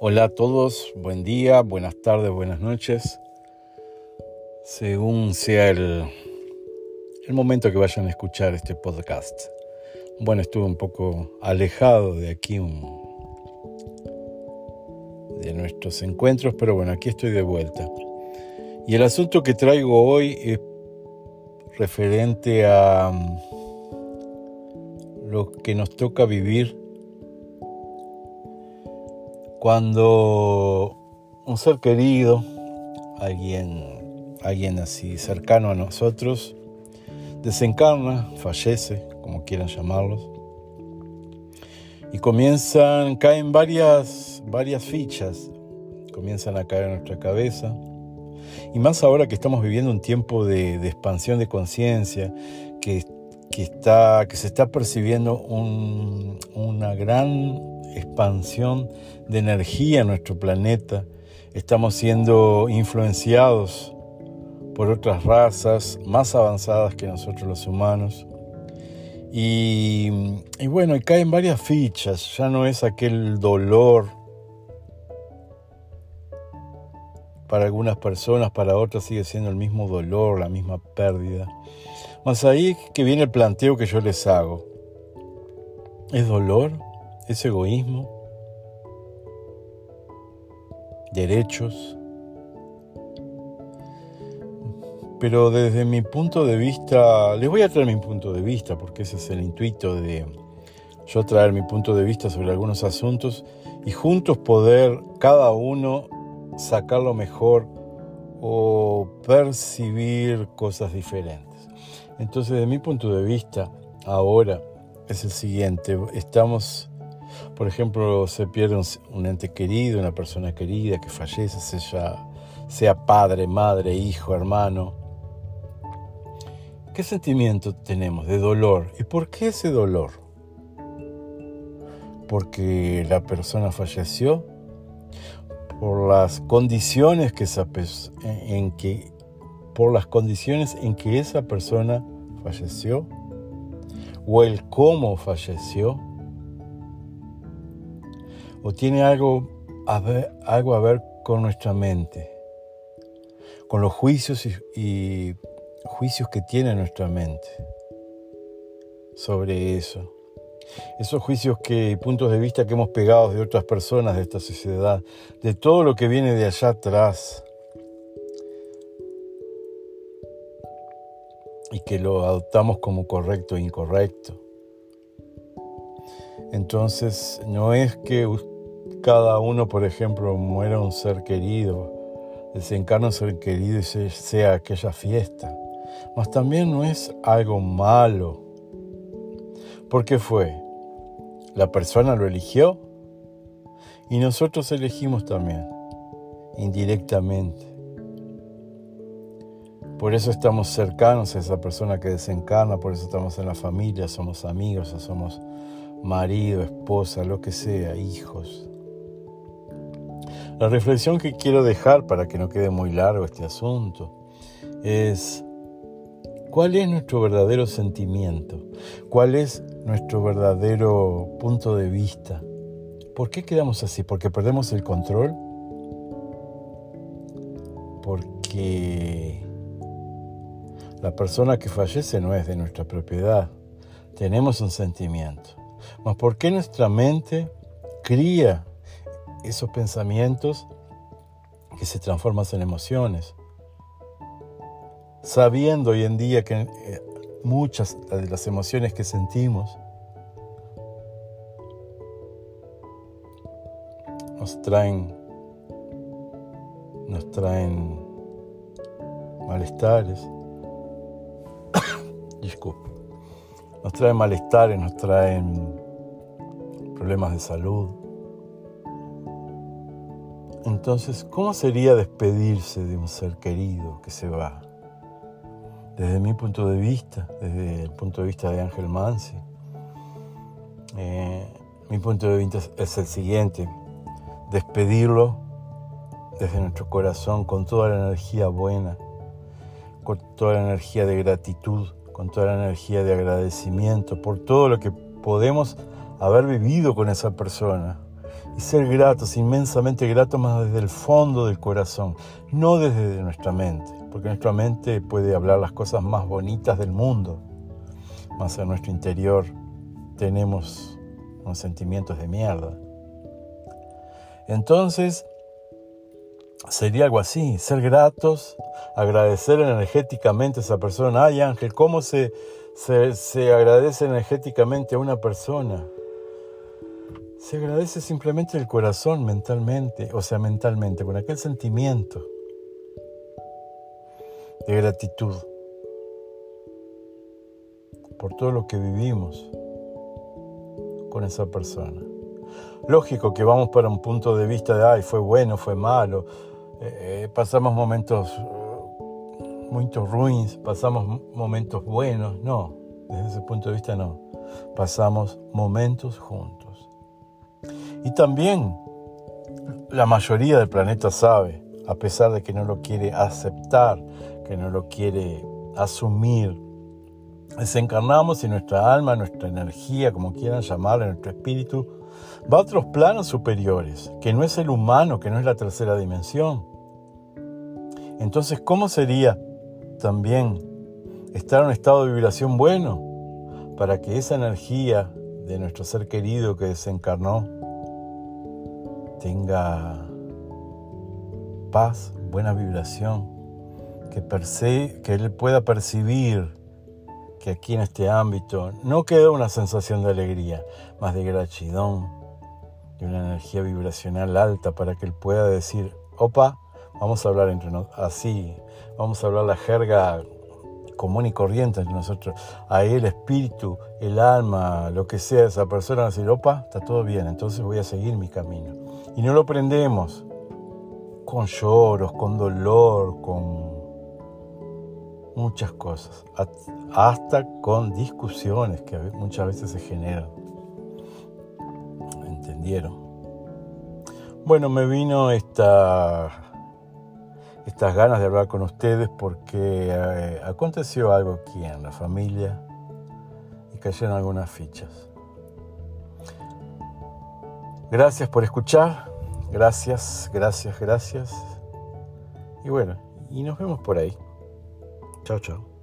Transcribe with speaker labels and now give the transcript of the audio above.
Speaker 1: Hola a todos, buen día, buenas tardes, buenas noches, según sea el, el momento que vayan a escuchar este podcast. Bueno, estuve un poco alejado de aquí, de nuestros encuentros, pero bueno, aquí estoy de vuelta. Y el asunto que traigo hoy es referente a mm, lo que nos toca vivir cuando un ser querido, alguien, alguien así cercano a nosotros, desencarna, fallece, como quieran llamarlos, y comienzan, caen varias, varias fichas, comienzan a caer en nuestra cabeza, y más ahora que estamos viviendo un tiempo de, expansión de conciencia, que, está, que se está percibiendo una gran expansión de energía en nuestro planeta. Estamos siendo influenciados por otras razas más avanzadas que nosotros los humanos. Y, y bueno, y caen varias fichas, ya no es aquel dolor para algunas personas, para otras sigue siendo el mismo dolor, la misma pérdida. Más ahí que viene el planteo que yo les hago. ¿Es dolor? es egoísmo, derechos. Pero desde mi punto de vista, les voy a traer mi punto de vista, porque ese es el intuito de yo traer mi punto de vista sobre algunos asuntos y juntos poder cada uno sacar lo mejor o percibir cosas diferentes. Entonces, de mi punto de vista, ahora es el siguiente, estamos por ejemplo, se pierde un, ente querido, una persona querida que fallece, sea, sea padre, madre, hijo, hermano. ¿Qué sentimiento tenemos de dolor? ¿Y por qué ese dolor? ¿Porque la persona falleció? ¿Por las condiciones que en que por las condiciones en que esa persona falleció? ¿O el cómo falleció? o tiene algo a ver, algo a ver con nuestra mente, con los juicios y, juicios que tiene nuestra mente sobre eso. Esos juicios que, puntos de vista que hemos pegado de otras personas de esta sociedad, de todo lo que viene de allá atrás, y que lo adoptamos como correcto e incorrecto. Entonces, no es que cada uno, por ejemplo, muera un ser querido, desencarna un ser querido y sea aquella fiesta, mas también no es algo malo. ¿Por qué fue? La persona lo eligió y nosotros elegimos también, indirectamente. Por eso estamos cercanos a esa persona que desencarna, por eso estamos en la familia, somos amigos, somos marido, esposa, lo que sea, hijos. La reflexión que quiero dejar para que no quede muy largo este asunto es cuál es nuestro verdadero sentimiento, cuál es nuestro verdadero punto de vista. ¿Por qué quedamos así? ¿Porque perdemos el control? Porque la persona que fallece no es de nuestra propiedad. Tenemos un sentimiento. Mas ¿por qué nuestra mente cría esos pensamientos que se transforman en emociones? Sabiendo hoy en día que eh, muchas de las emociones que sentimos nos traen nos traen malestares. Disculpe nos traen malestares, nos traen problemas de salud. Entonces, ¿cómo sería despedirse de un ser querido que se va? Desde mi punto de vista, desde el punto de vista de Ángel Mansi, eh, mi punto de vista es el siguiente, despedirlo desde nuestro corazón con toda la energía buena, con toda la energía de gratitud, con toda la energía de agradecimiento por todo lo que podemos haber vivido con esa persona y ser gratos, inmensamente gratos, más desde el fondo del corazón, no desde nuestra mente, porque nuestra mente puede hablar las cosas más bonitas del mundo, más en nuestro interior tenemos unos sentimientos de mierda. Entonces, sería algo así, ser gratos, agradecer energéticamente a esa persona. Ay Ángel, ¿cómo se, se agradece energéticamente a una persona? Se agradece simplemente el corazón mentalmente, o sea, mentalmente, con aquel sentimiento de gratitud por todo lo que vivimos con esa persona. Lógico que vamos para un punto de vista de, ay, fue bueno, fue malo, eh, eh, pasamos momentos uh, muy ruins, pasamos momentos buenos, no, desde ese punto de vista no, pasamos momentos juntos. Y también la mayoría del planeta sabe, a pesar de que no lo quiere aceptar, que no lo quiere asumir, desencarnamos y nuestra alma, nuestra energía, como quieran llamarla, nuestro espíritu, va a otros planos superiores, que no es el humano, que no es la tercera dimensión. Entonces, ¿cómo sería también estar en un estado de vibración bueno para que esa energía de nuestro ser querido que desencarnó tenga paz, buena vibración, que, que él pueda percibir que aquí en este ámbito no queda una sensación de alegría, más de grachidón, de una energía vibracional alta para que él pueda decir, opa, vamos a hablar entre nosotros, así, vamos a hablar la jerga común y corriente entre nosotros. Ahí el espíritu, el alma, lo que sea esa persona va a decir, opa, está todo bien, entonces voy a seguir mi camino. Y no lo prendemos con lloros, con dolor, con muchas cosas, hasta con discusiones que muchas veces se generan. ¿Entendieron? Bueno, me vino esta, estas ganas de hablar con ustedes porque eh, aconteció algo aquí en la familia y cayeron algunas fichas. Gracias por escuchar, gracias, gracias, gracias. Y bueno, y nos vemos por ahí. Tchau, tchau.